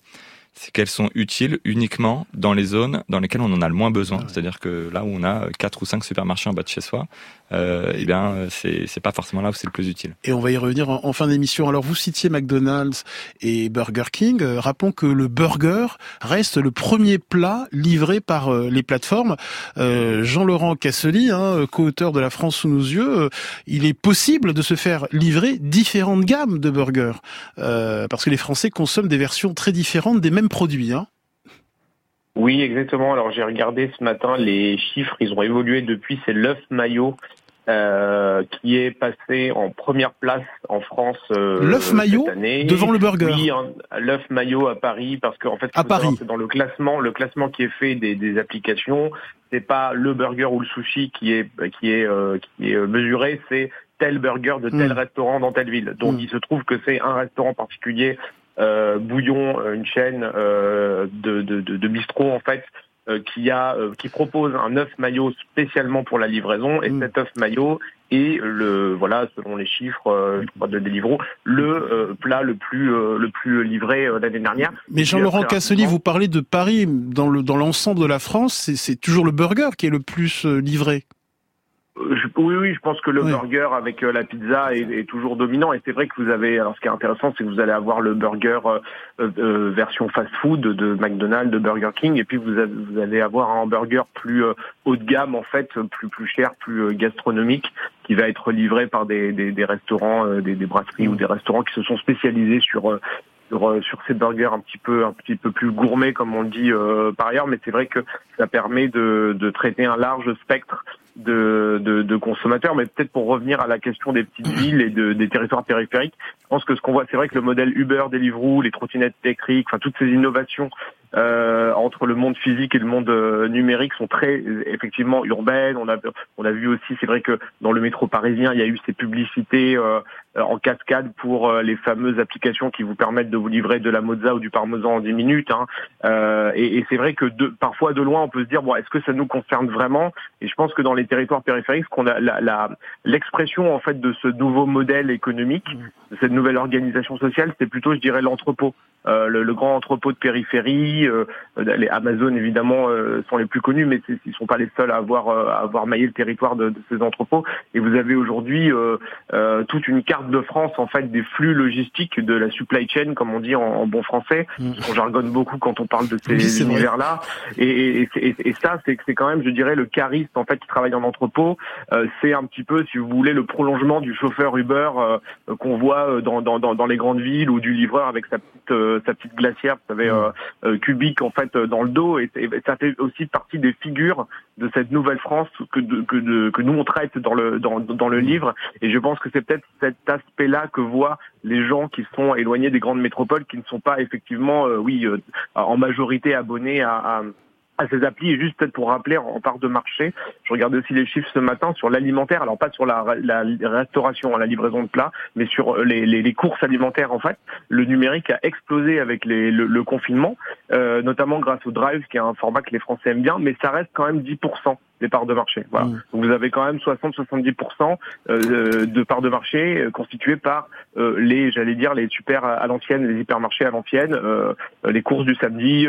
c'est qu'elles sont utiles uniquement dans les zones dans lesquelles on en a le moins besoin. Ah C'est-à-dire que là où on a quatre ou cinq supermarchés en bas de chez soi, euh, eh bien, c'est, c'est pas forcément là où c'est le plus utile. Et on va y revenir en, fin d'émission. Alors, vous citiez McDonald's et Burger King. Euh, rappelons que le burger reste le premier plat livré par euh, les plateformes. Euh, Jean-Laurent Cassely, hein, co-auteur de La France sous nos yeux, il est possible de se faire livrer différentes gammes de burgers parce que les Français consomment des versions très différentes des mêmes produit, Hein oui, exactement. Alors j'ai regardé ce matin les chiffres, ils ont évolué depuis. C'est l'œuf maillot euh, qui est passé en première place en France. Euh, l'œuf maillot devant le burger. Oui, l'œuf maillot à Paris parce qu'en fait, à Paris, c'est dans le classement, le classement qui est fait des, des applications. C'est pas le burger ou le sushi qui est qui est euh, qui est mesuré, c'est tel burger de tel hmm. restaurant dans telle ville. Donc hmm. il se trouve que c'est un restaurant particulier euh, Bouillon, euh, une chaîne euh, de, de, de, bistrot en fait, qui a qui propose un œuf maillot spécialement pour la livraison et mm. cet œuf maillot est le voilà selon les chiffres de Deliveroo le plat le plus le plus livré l'année dernière. Mais Jean-Laurent Cassely, vous parlez de Paris dans le dans l'ensemble de la France, c'est toujours le burger qui est le plus livré. Euh, oui, oui, je pense que le burger avec euh, la pizza est, toujours dominant. Et c'est vrai que vous avez. Alors, ce qui est intéressant, c'est que vous allez avoir le burger euh, version fast-food de McDonald's, de Burger King, et puis vous, vous allez avoir un hamburger plus haut de gamme, en fait, plus plus cher, plus gastronomique, qui va être livré par des, des, des restaurants, des, des, brasseries ou des restaurants qui se sont spécialisés sur sur, sur ces burgers un petit peu un petit peu plus gourmets comme on le dit par ailleurs mais c'est vrai que ça permet de, de traiter un large spectre de, de, de consommateurs. Mais peut-être pour revenir à la question des petites villes et de, des territoires périphériques, je pense que ce qu'on voit, c'est vrai que le modèle Uber, Deliveroo, les trottinettes électriques, enfin toutes ces innovations euh, entre le monde physique et le monde euh, numérique sont très effectivement urbaines. On a on a vu aussi, c'est vrai que dans le métro parisien, il y a eu ces publicités euh, en cascade pour les fameuses applications qui vous permettent de vous livrer de la mozza ou du parmesan en 10 minutes. Hein. et, et c'est vrai que de, parfois de loin, on peut se dire bon, est-ce que ça nous concerne vraiment? Et je pense que dans les territoires périphériques, qu'on a l'expression la, en fait de ce nouveau modèle économique, de cette nouvelle organisation sociale, c'est plutôt, je dirais, l'entrepôt. Euh, le, le, grand entrepôt de périphérie. Euh, les Amazon évidemment euh, sont les plus connus, mais ils sont pas les seuls à avoir à avoir maillé le territoire de, de ces entrepôts. Et vous avez aujourd'hui toute une carte de France en fait des flux logistiques de la supply chain, comme on dit en, bon français. Mm. On jargonne beaucoup quand on parle de ces univers-là. Et, et, et, et, ça, c'est c'est quand même, je dirais, le cariste en fait qui travaille en entrepôt. c'est un petit peu, si vous voulez, le prolongement du chauffeur Uber qu'on voit dans, dans, dans, les grandes villes ou du livreur avec sa petite sa petite glacière, vous savez, mm. euh, euh, cubique en fait dans le dos, et, ça fait aussi partie des figures de cette nouvelle France que, que, que nous on traite dans le dans, dans le mm. livre. Et je pense que c'est peut-être cet aspect-là que voient les gens qui sont éloignés des grandes métropoles, qui ne sont pas effectivement, euh, oui, en majorité abonnés à à ces applis juste peut-être pour rappeler en part de marché, je regardais aussi les chiffres ce matin sur l'alimentaire, alors pas sur la, la restauration, la livraison de plats, mais sur les, les, les, courses alimentaires en fait. Le numérique a explosé avec les, le, le, confinement, euh, notamment grâce au Drive, qui est un format que les Français aiment bien, mais ça reste quand même 10% des parts de marché. Voilà. Mmh. Donc vous avez quand même 60-70% euh, de parts de marché euh, constituées par euh, les, j'allais dire, les super à l'ancienne, les hypermarchés à l'ancienne, les courses du samedi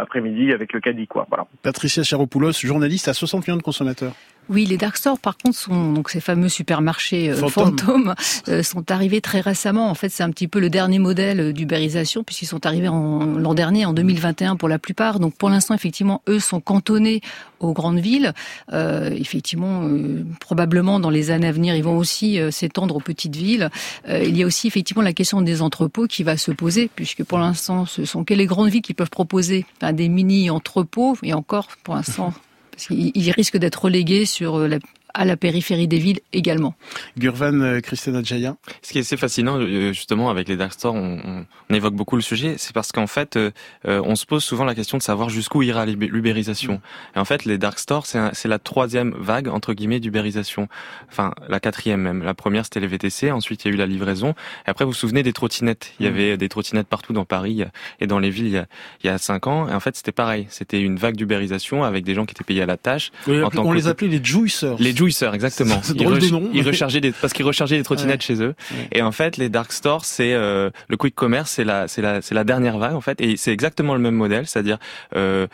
après-midi avec le caddie, quoi. Voilà. Patricia Charopoulos, journaliste à 60 millions de consommateurs. Oui, les dark stores, par contre, sont donc ces fameux supermarchés euh, fantômes, euh, sont arrivés très récemment. En fait, c'est un petit peu le dernier modèle d'ubérisation puisqu'ils sont arrivés l'an dernier, en 2021 pour la plupart. Donc, pour l'instant, effectivement, eux sont cantonnés aux grandes villes. Euh, effectivement, euh, probablement dans les années à venir, ils vont aussi s'étendre aux petites villes. il y a aussi effectivement la question des entrepôts qui va se poser, puisque pour l'instant, ce sont que les grandes villes qui peuvent proposer des mini entrepôts, et encore pour l'instant qu'il risque d'être relégué sur euh, la à la périphérie des villes également. Gurvan euh, Christina Jaya. Ce qui est assez fascinant euh, justement avec les dark stores, on, on, évoque beaucoup le sujet, c'est parce qu'en fait, euh, on se pose souvent la question de savoir jusqu'où ira l'ubérisation. Et en fait, les dark stores, c'est la troisième vague entre guillemets d'ubérisation. Enfin, la quatrième même. La première c'était les VTC, ensuite il y a eu la livraison. Et après, vous vous souvenez des trottinettes Il y mm. avait des trottinettes partout dans Paris et dans les villes il y a, il y a cinq ans. Et en fait, c'était pareil. C'était une vague d'ubérisation avec des gens qui étaient payés à la tâche. on les appelait les juicers. Les juicers, exactement. C'est drôle de nom. Ils rechargeaient des, parce qu'ils rechargeaient des trottinettes chez eux. Et en fait, les dark stores, c'est euh, le quick commerce, c'est la, c'est la, c'est la dernière vague en fait, et c'est exactement le même modèle, c'est-à-dire euh,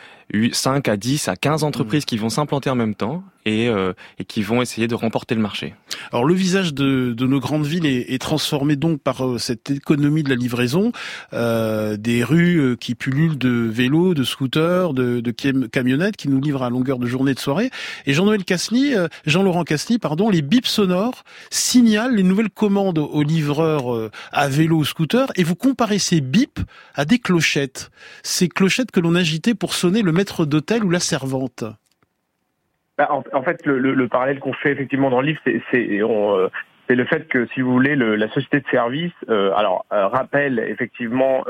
5 à 10 à 15 entreprises mm. qui vont s'implanter en même temps et, euh, et qui vont essayer de remporter le marché. Alors le visage de, de nos grandes villes est, est, transformé donc par euh, cette économie de la livraison, euh, des rues euh, qui pullulent de vélos, de scooters, de, de camionnettes qui nous livrent à longueur de journée de soirée. Et Jean-Noël Casny, Jean-Laurent Casny, pardon, les bips sonores signalent les nouvelles commandes aux livreurs à vélo ou scooter et vous comparez ces bips à des clochettes. Ces clochettes que l'on agitait pour sonner le maître d'hôtel ou la servante? Bah, en, fait, le, parallèle qu'on fait effectivement dans le livre, c'est euh, c'est le fait que, si vous voulez, le, la société de service, euh, alors euh, rappelle effectivement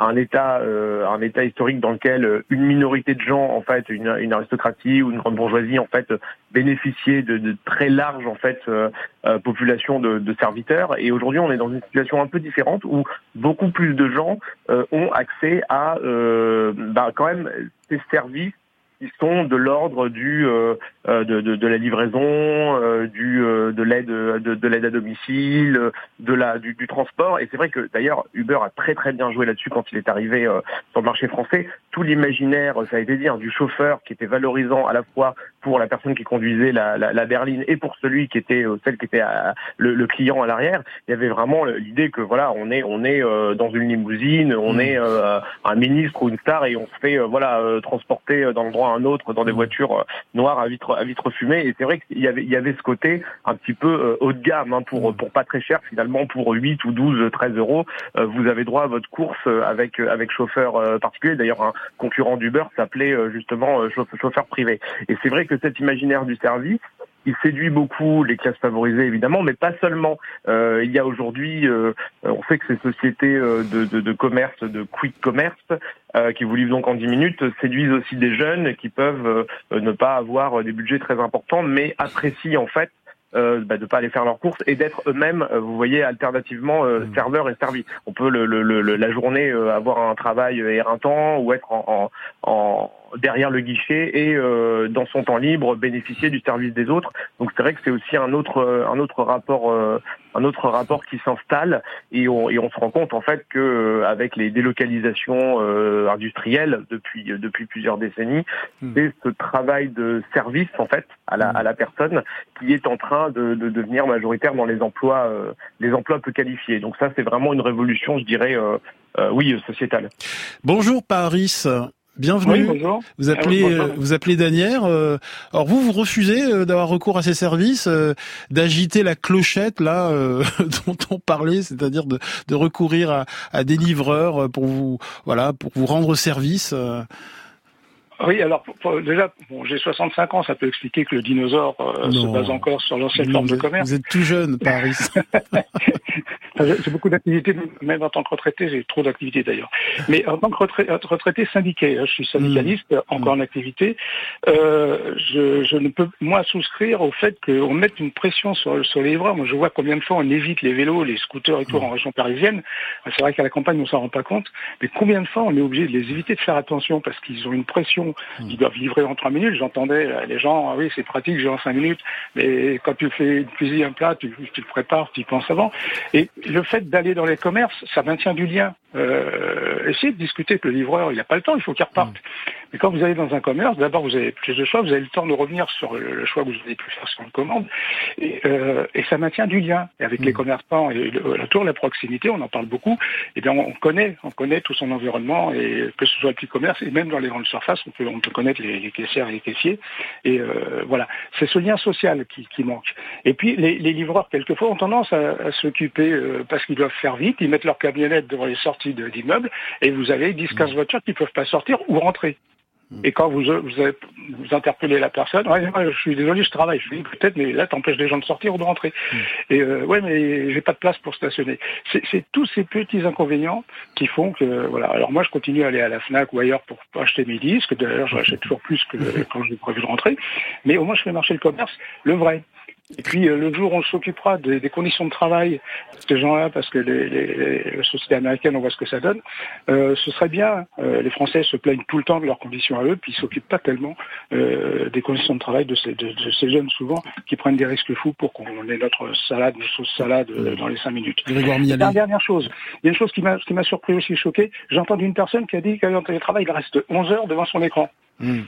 un état, un état historique dans lequel une minorité de gens, en fait, une, une aristocratie ou une grande bourgeoisie, en fait, bénéficiait de, de très larges, en fait, populations de, de, serviteurs. Et aujourd'hui, on est dans une situation un peu différente où beaucoup plus de gens ont accès à, bah, quand même, ces services qui sont de l'ordre du euh, euh, de, de, de, la livraison, euh, du de l'aide de, de l'aide à domicile, de la du, du transport. Et c'est vrai que d'ailleurs Uber a très très bien joué là-dessus quand il est arrivé sur le marché français. Tout l'imaginaire, ça a été dit, hein, du chauffeur qui était valorisant à la fois pour la personne qui conduisait la, la, la berline et pour celui qui était celle qui était le, le, client à l'arrière. Il y avait vraiment l'idée que voilà, on est on est dans une limousine, on mmh. est un ministre ou une star et on se fait voilà transporter dans le un autre dans des mmh. voitures euh, noires à vitres à vitres fumées. Et c'est vrai qu'il y avait il y avait ce côté un petit peu euh, haut de gamme hein, pour mmh. pour pas très cher finalement pour 8 ou 12 13 euros euh, vous avez droit à votre course avec avec chauffeur particulier. D'ailleurs un concurrent d'Uber s'appelait justement chauffeur privé. Et c'est vrai que cet imaginaire du service il séduit beaucoup les classes favorisées évidemment, mais pas seulement. Euh, il y a aujourd'hui, euh, on sait que ces sociétés euh, de, de, de, commerce, de quick commerce, euh, qui vous livrent donc en 10 minutes, séduisent aussi des jeunes qui peuvent euh, ne pas avoir des budgets très importants, mais apprécient en fait euh, bah, de pas aller faire leurs courses et d'être eux-mêmes, euh, vous voyez, alternativement euh, mmh. serveurs et servis. On peut le, le, le, la journée avoir un travail éreintant ou être en, en, en derrière le guichet et euh, dans son temps libre bénéficier du service des autres. Donc c'est vrai que c'est aussi un autre un autre rapport euh, un autre rapport qui s'installe et on, et on se rend compte en fait que euh, avec les délocalisations industrielles depuis depuis plusieurs décennies, hmm. c'est ce travail de service en fait à la, à la personne qui est en train de, de devenir majoritaire dans les emplois les emplois peu qualifiés. Donc ça c'est vraiment une révolution, je dirais. oui, sociétale. Bonjour Paris. Bienvenue. Vous appelez, euh, vous appelez Danière. Euh, alors vous, vous refusez euh, d'avoir recours à ces services, d'agiter la clochette là dont on parlait, c'est-à-dire de, de recourir à, à, des livreurs pour vous, voilà, pour vous rendre service. Oui, alors déjà, bon, j'ai 65 ans, ça peut expliquer que le dinosaure se base encore sur l'ancienne forme de commerce. Vous êtes tout jeune, Paris. J'ai beaucoup d'activités, même en tant que retraité, j'ai trop d'activités d'ailleurs. Mais en tant que retraité syndiqué, hein, je suis syndicaliste, mmh. encore en activité, euh, je, je, ne peux, moi, souscrire au fait qu'on mette une pression sur, sur les livreurs. Moi, je vois combien de fois on évite les vélos, les scooters et tout mmh. en région parisienne. C'est vrai qu'à la campagne, on s'en rend pas compte. Mais combien de fois on est obligé de les éviter de faire attention parce qu'ils ont une pression, ils doivent livrer en trois minutes. J'entendais euh, les gens, ah oui, c'est pratique, j'ai en cinq minutes. Mais quand tu fais une cuisine, un plat, tu, tu le prépares, tu y penses avant. Et le fait d'aller dans les commerces, ça maintient du lien. Euh, essayez de discuter avec le livreur, il n'a pas le temps, il faut qu'il reparte. Mais quand vous allez dans un commerce, d'abord vous avez plus de choix, vous avez le temps de revenir sur le choix que vous avez pu faire sur une commande, et, euh, et ça maintient du lien. Et avec les commerçants et le, la tour, la proximité, on en parle beaucoup. Et bien on connaît, on connaît tout son environnement et que ce soit le petit commerce et même dans les grandes surfaces, on peut, on peut connaître les, les caissières et les caissiers. Et euh, voilà, c'est ce lien social qui, qui manque. Et puis les, les livreurs quelquefois ont tendance à, à s'occuper euh, parce qu'ils doivent faire vite, ils mettent leur camionnette devant les sorties d'immeubles et vous avez 10-15 voitures qui peuvent pas sortir ou rentrer. Et quand vous, vous, avez- vous interpellez la personne, ouais, je suis désolé, je travaille. Je dis peut-être, mais là, t'empêches les gens de sortir ou de rentrer. Et euh, ouais, mais j'ai pas de place pour stationner. C'est c'est tous ces petits inconvénients qui font que voilà. Alors moi, je continue à aller à la Fnac ou ailleurs pour acheter mes disques. D'ailleurs, j'achète toujours plus que quand j'ai prévu de rentrer. Mais au moins, je fais marcher le commerce, le vrai. Et puis euh, le jour où on s'occupera des, des conditions de travail de ces gens-là, parce que les, les- les sociétés américaines, on voit ce que ça donne, euh, ce serait bien. Euh, les Français se plaignent tout le temps de leurs conditions à eux, puis ils s'occupent pas tellement des conditions de travail de ces, de, de ces jeunes souvent qui prennent des risques fous pour qu'on ait notre salade, notre sauce salade dans les cinq minutes. Et la dernière chose, il y a une chose qui m'a surpris aussi, choqué. J'ai entendu une personne qui a dit qu'en télétravail, il reste 11 heures devant son écran. Hmm.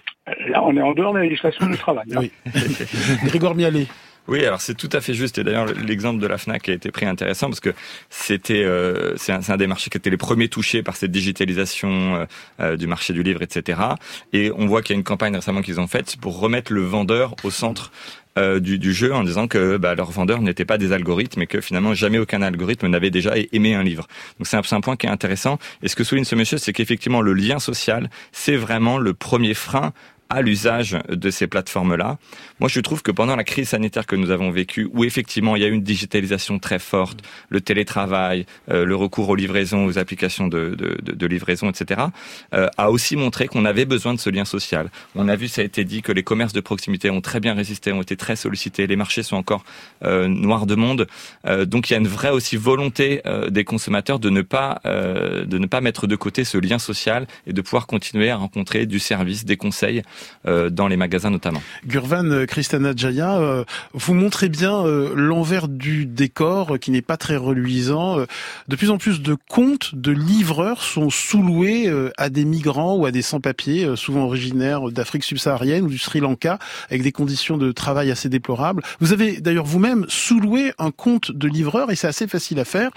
Là, on est en dehors de la législation du travail. hein. Oui. Grégoire Mialet. Oui, alors c'est tout à fait juste. Et d'ailleurs, l'exemple de la Fnac a été pris intéressant parce que c'était, euh, c'est un, un des marchés qui était les premiers touchés par cette digitalisation euh, euh, du marché du livre, etc. Et on voit qu'il y a une campagne récemment qu'ils ont faite pour remettre le vendeur au centre euh, du, du jeu en disant que bah, leurs vendeurs n'étaient pas des algorithmes et que finalement jamais aucun algorithme n'avait déjà aimé un livre. Donc c'est un, un point qui est intéressant. Et ce que souligne ce monsieur, c'est qu'effectivement le lien social, c'est vraiment le premier frein à l'usage de ces plateformes-là. Moi, je trouve que pendant la crise sanitaire que nous avons vécue, où effectivement il y a une digitalisation très forte, le télétravail, euh, le recours aux livraisons, aux applications de, de, de, livraison, etc., euh, a aussi montré qu'on avait besoin de ce lien social. On a vu, ça a été dit, que les commerces de proximité ont très bien résisté, ont été très sollicités, les marchés sont encore euh, noirs de monde. Donc il y a une vraie aussi volonté des consommateurs de ne pas de ne pas mettre de côté ce lien social et de pouvoir continuer à rencontrer du service, des conseils dans les magasins notamment. Gurvan euh, Christana Jaya, euh, vous montrez bien euh, l'envers du décor euh, qui n'est pas très reluisant. Euh, De plus en plus de comptes de livreurs sont sous-loués euh, à des migrants ou à des sans-papiers, euh, souvent originaires d'Afrique subsaharienne ou du Sri Lanka, avec des conditions de travail assez déplorables. Vous avez d'ailleurs vous-même sous-loué un compte de livreur et c'est assez facile à faire.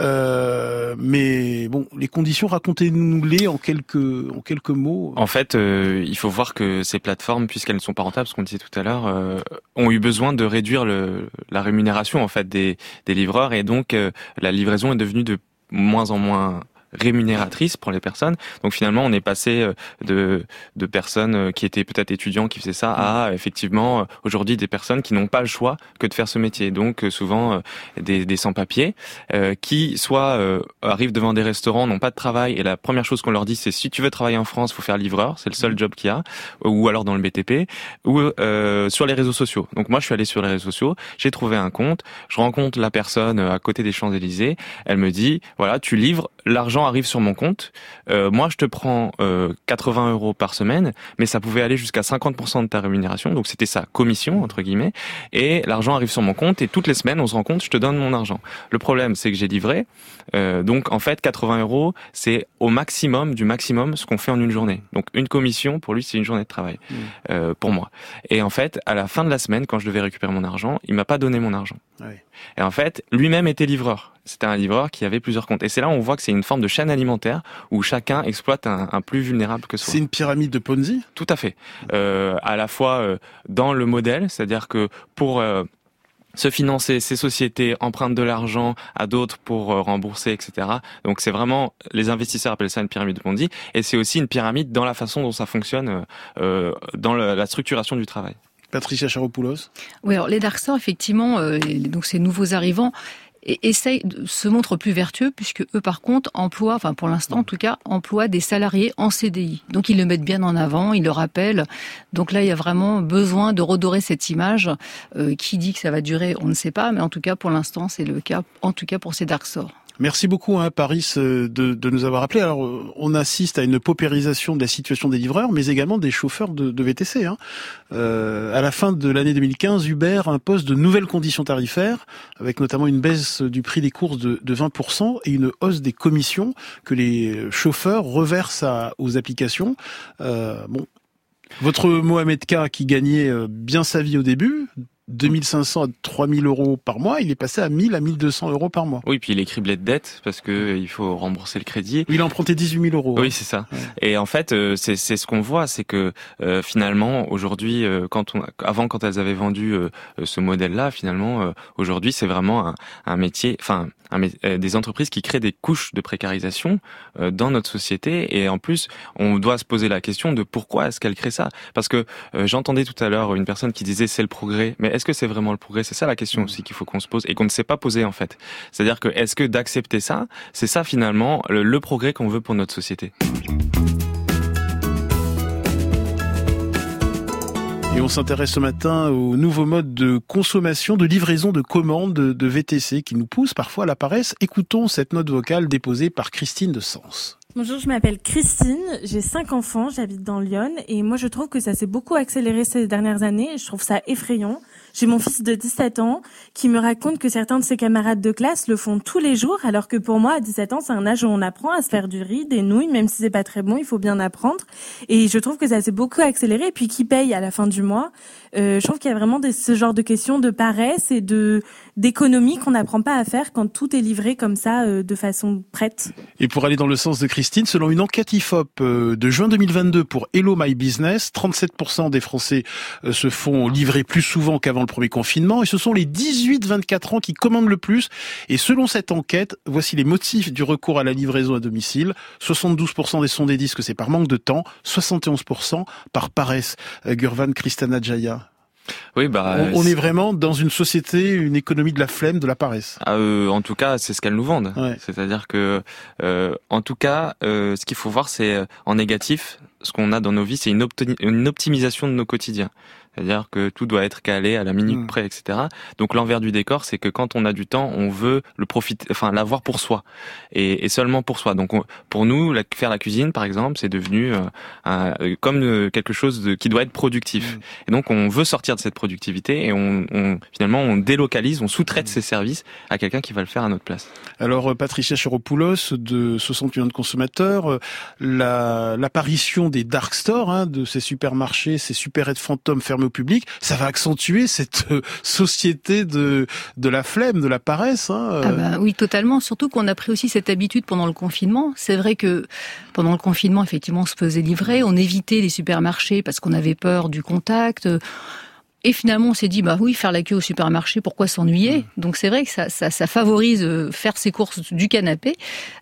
Euh, mais bon, les conditions, racontez-nous-les en quelques, en quelques mots. En fait, euh, il faut voir que ces plateformes, puisqu'elles ne sont pas rentables, ce qu'on disait tout à l'heure, euh, ont eu besoin de réduire le, la rémunération en fait des, des livreurs. Et donc euh, la livraison est devenue de moins en moins rémunératrice pour les personnes. Donc finalement, on est passé euh, de, de personnes euh, qui étaient peut-être étudiants qui faisaient ça à effectivement euh, aujourd'hui des personnes qui n'ont pas le choix que de faire ce métier. Donc souvent des, des sans-papiers euh, qui soit euh, arrivent devant des restaurants, n'ont pas de travail et la première chose qu'on leur dit c'est si tu veux travailler en France, faut faire livreur, c'est le seul job qu'il y a, ou alors dans le BTP, ou euh, sur les réseaux sociaux. Donc moi je suis allé sur les réseaux sociaux, j'ai trouvé un compte, je rencontre la personne à côté des Champs Élysées, elle me dit voilà tu livres, l'argent arrive sur mon compte, euh, moi je te prends euh, 80 euros par semaine, mais ça pouvait aller jusqu'à 50% de ta rémunération, donc c'était sa commission entre guillemets, et l'argent arrive sur mon compte et toutes les semaines on se rend compte, je te donne mon argent. Le problème c'est que j'ai livré, euh, donc en fait 80 euros c'est au maximum du maximum ce qu'on fait en une journée. Donc une commission pour lui c'est une journée de travail euh, pour moi. Et en fait à la fin de la semaine quand je devais récupérer mon argent, il m'a pas donné mon argent. Et en fait, lui-même était livreur. C'était un livreur qui avait plusieurs comptes. Et c'est là où on voit que c'est une forme de chaîne alimentaire où chacun exploite un, un plus vulnérable que soi. C'est une pyramide de Ponzi? Tout à fait. Euh, à la fois euh, dans le modèle, c'est-à-dire que pour euh, se financer, ces sociétés empruntent de l'argent à d'autres pour euh, rembourser, etc. Donc c'est vraiment, les investisseurs appellent ça une pyramide de Ponzi, et c'est aussi une pyramide dans la façon dont ça fonctionne, euh, dans le- la structuration du travail. Patricia Charopoulos? Oui, alors les dark stores, effectivement, euh, donc ces nouveaux arrivants, et- essayent de se montrent plus vertueux puisque eux par contre emploient, enfin pour l'instant en tout cas, emploient des salariés en CDI. Donc ils le mettent bien en avant, ils le rappellent. Donc là il y a vraiment besoin de redorer cette image. Euh, qui dit que ça va durer, on ne sait pas, mais en tout cas pour l'instant c'est le cas, en tout cas pour ces dark stores. Merci beaucoup, hein, Paris, euh, de, de, nous avoir appelé. Alors, euh, on assiste à une paupérisation de la situation des livreurs, mais également des chauffeurs de, de VTC. Hein. Euh, à la fin de l'année 2015, Uber impose de nouvelles conditions tarifaires, avec notamment une baisse du prix des courses de, de 20% et une hausse des commissions que les chauffeurs reversent à, aux applications. Euh, bon, votre Mohamed K, qui gagnait bien sa vie au début, 2500 à 3000 euros par mois, il est passé à 1000 à 1200 euros par mois. Oui, puis il est criblé de dettes parce que euh, il faut rembourser le crédit. Il a emprunté 18 000 euros. Oui, c'est ça. Et en fait, euh, c'est ce qu'on voit, c'est que euh, finalement, aujourd'hui, quand on, avant, quand elles avaient vendu ce modèle-là, finalement, aujourd'hui, c'est vraiment un, un, métier, enfin, des entreprises qui créent des couches de précarisation dans notre société. Et en plus, on doit se poser la question de pourquoi est-ce qu'elles créent ça? Parce que j'entendais tout à l'heure une personne qui disait c'est le progrès, mais est-ce que c'est vraiment le progrès? C'est ça la question aussi qu'il faut qu'on se pose et qu'on ne sait pas poser en fait. C'est-à-dire que est-ce que d'accepter ça, c'est ça finalement le, le progrès qu'on veut pour notre société? Et on s'intéresse ce matin au nouveau mode de consommation, de livraison de commandes de VTC qui nous pousse parfois à la paresse. Écoutons cette note vocale déposée par Christine de Sens. Bonjour, je m'appelle Christine, j'ai cinq enfants, j'habite dans Lyon et moi je trouve que ça s'est beaucoup accéléré ces dernières années et je trouve ça effrayant. J'ai mon fils de 17 ans qui me raconte que certains de ses camarades de classe le font tous les jours, alors que pour moi, à 17 ans, c'est un âge où on apprend à se faire du riz, des nouilles, même si c'est pas très bon, il faut bien apprendre. Et je trouve que ça s'est beaucoup accéléré. Et puis qui paye à la fin du mois euh, Je trouve qu'il y a vraiment ce genre de questions de paresse et de d'économie qu'on n'apprend pas à faire quand tout est livré comme ça euh, de façon prête. Et pour aller dans le sens de Christine, selon une enquête IFOP euh, de juin 2022 pour Hello My Business, 37% des Français se font livrer plus souvent qu'avant le premier confinement et ce sont les 18-24 ans qui commandent le plus. Et selon cette enquête, voici les motifs du recours à la livraison à domicile. 72% des sondés disent que c'est par manque de temps, 71% par paresse. Gurvan Kristana Jaya. Oui, bah, on, est vraiment dans une société, une économie de la flemme, de la paresse. Ah, euh, en tout cas, c'est ce qu'elles nous vendent. C'est-à-dire que, euh, en tout cas, euh, ce qu'il faut voir, c'est en négatif, ce qu'on a dans nos vies, c'est une, une optimisation de nos quotidiens. C'est-à-dire que tout doit être calé à la minute mm. près, etc. Donc l'envers du décor, c'est que quand on a du temps, on veut le profiter, enfin l'avoir pour soi et, et, seulement pour soi. Donc pour nous, la, faire la cuisine, par exemple, c'est devenu euh, euh comme euh, quelque chose de, qui doit être productif. Mm. Et donc on veut sortir de cette productivité et on, on finalement on délocalise, on sous-traite mm. ces services à quelqu'un qui va le faire à notre place. Alors euh, Patricia Chiropoulos de 60 millions de consommateurs, l'apparition des dark stores, hein, de ces supermarchés, ces super-aides fantômes public, ça va accentuer cette euh, société de de la flemme, de la paresse. Hein, euh. ah bah oui, totalement. Surtout qu'on a pris aussi cette habitude pendant le confinement. C'est vrai que pendant le confinement, effectivement, on se faisait livrer, on évitait les supermarchés parce qu'on avait peur du contact. Et finalement, on s'est dit, bah oui, faire la queue au supermarché, pourquoi s'ennuyer? Mmh. Donc c'est vrai que ça, ça, ça, favorise euh, faire ses courses du canapé.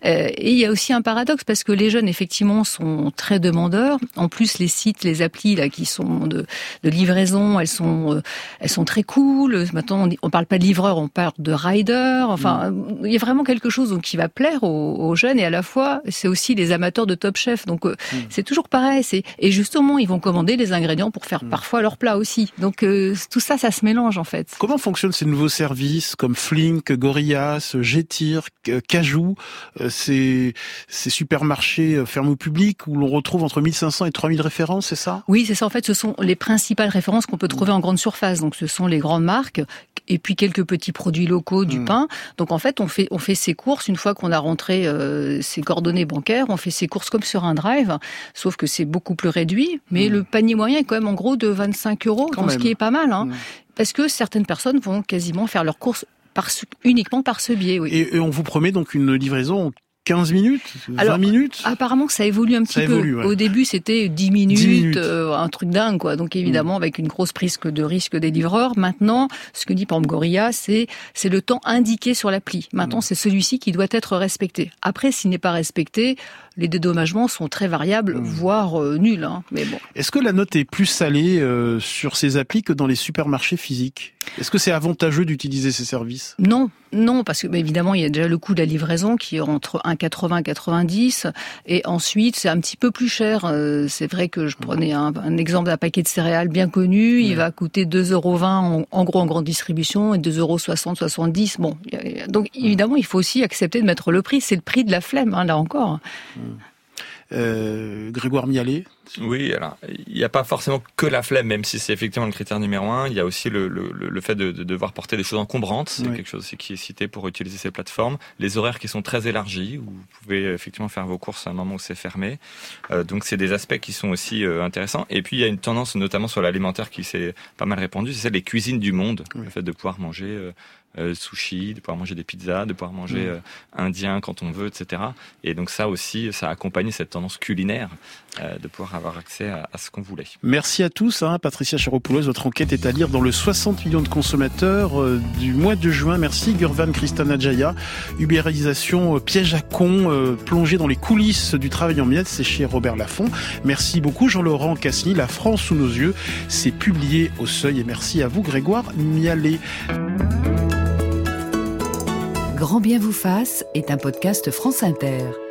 Euh, et il y a aussi un paradoxe parce que les jeunes, effectivement, sont très demandeurs. En plus, les sites, les applis là qui sont de, de livraison, elles sont, euh, elles sont très cool. Maintenant, on, on parle pas de livreur, on parle de rider. Enfin, mmh. il y a vraiment quelque chose donc, qui va plaire aux, aux, jeunes et à la fois, c'est aussi les amateurs de Top Chef. Donc mmh. c'est toujours pareil. Et justement, ils vont commander les ingrédients pour faire parfois leur plat aussi. Donc tout ça, ça se mélange en fait. Comment fonctionnent ces nouveaux services comme Flink, Gorillas, Getir, Cajou, euh, ces, ces supermarchés euh, fermés au public où l'on retrouve entre 1500 et 3000 références, c'est ça? Oui, c'est ça. En fait, ce sont les principales références qu'on peut trouver en grande surface. Donc, ce sont les grandes marques et puis quelques petits produits locaux, du hmm. pain. Donc, en fait, on fait on fait ses courses une fois qu'on a rentré euh, ses coordonnées bancaires. On fait ses courses comme sur un drive, sauf que c'est beaucoup plus réduit. Mais hmm. le panier moyen est quand même en gros de 25 euros, ce qui est pas mal. Hein, mm. Parce que certaines personnes vont quasiment faire leurs courses par uniquement par ce biais. Oui. Et, on vous promet donc une livraison 15 minutes 20 minutes? Apparemment, ça évolue un petit peu. Au début, c'était 10 minutes, euh, un truc dingue, quoi. Donc, évidemment, mm. avec une grosse prise de risque des livreurs. Maintenant, ce que dit par Gorilla, c'est c'est le temps indiqué sur l'appli. Maintenant, mm. c'est celui-ci qui doit être respecté. Après, s'il n'est pas respecté, les dédommagements sont très variables, mmh. voire euh, nuls. Hein, mais bon. Est-ce que la note est plus salée euh, sur ces applis que dans les supermarchés physiques? Est-ce que c'est avantageux d'utiliser ces services? Non, non, parce que bah, évidemment, il y a déjà le coût de la livraison qui est entre 1,80 et 90, et ensuite c'est un petit peu plus cher. Euh, c'est vrai que je prenais un, exemple d'un paquet de céréales bien connu, il va coûter 2,20 euros en, en gros en grande distribution et 2,60 euros 70. Bon, donc évidemment, il faut aussi accepter de mettre le prix. C'est le prix de la flemme, hein, là encore. Euh, Grégoire Mialet Oui, alors il n'y a pas forcément que la flemme, même si c'est effectivement le critère numéro un. Il y a aussi le, le, le fait de, de, devoir porter des choses encombrantes. C'est quelque chose qui est cité pour utiliser ces plateformes. Les horaires qui sont très élargis, où vous pouvez effectivement faire vos courses à un moment où c'est fermé. Euh, donc c'est des aspects qui sont aussi euh, intéressants. Et puis il y a une tendance, notamment sur l'alimentaire, qui s'est pas mal répandue, c'est celle des cuisines du monde. Le fait de pouvoir manger euh, euh, sushi, de pouvoir manger des pizzas, de pouvoir manger euh, indien quand on veut, etc. Et donc ça aussi, ça a accompagné cette tendance culinaire euh, de pouvoir avoir accès à, ce qu'on voulait. Merci à tous. Hein. Patricia Chiropoulos, votre enquête est à lire dans le 60 millions de consommateurs du mois de juin. Merci Gurvan Kristana Jaya. Ubérisation piège à con, plongé dans les coulisses du travail en miettes, c'est chez Robert Laffont. Merci beaucoup Jean-Laurent Cassny. La France sous nos yeux, c'est publié au seuil. Et merci à vous Grégoire Mialet. Grand bien vous fasse est un podcast France Inter.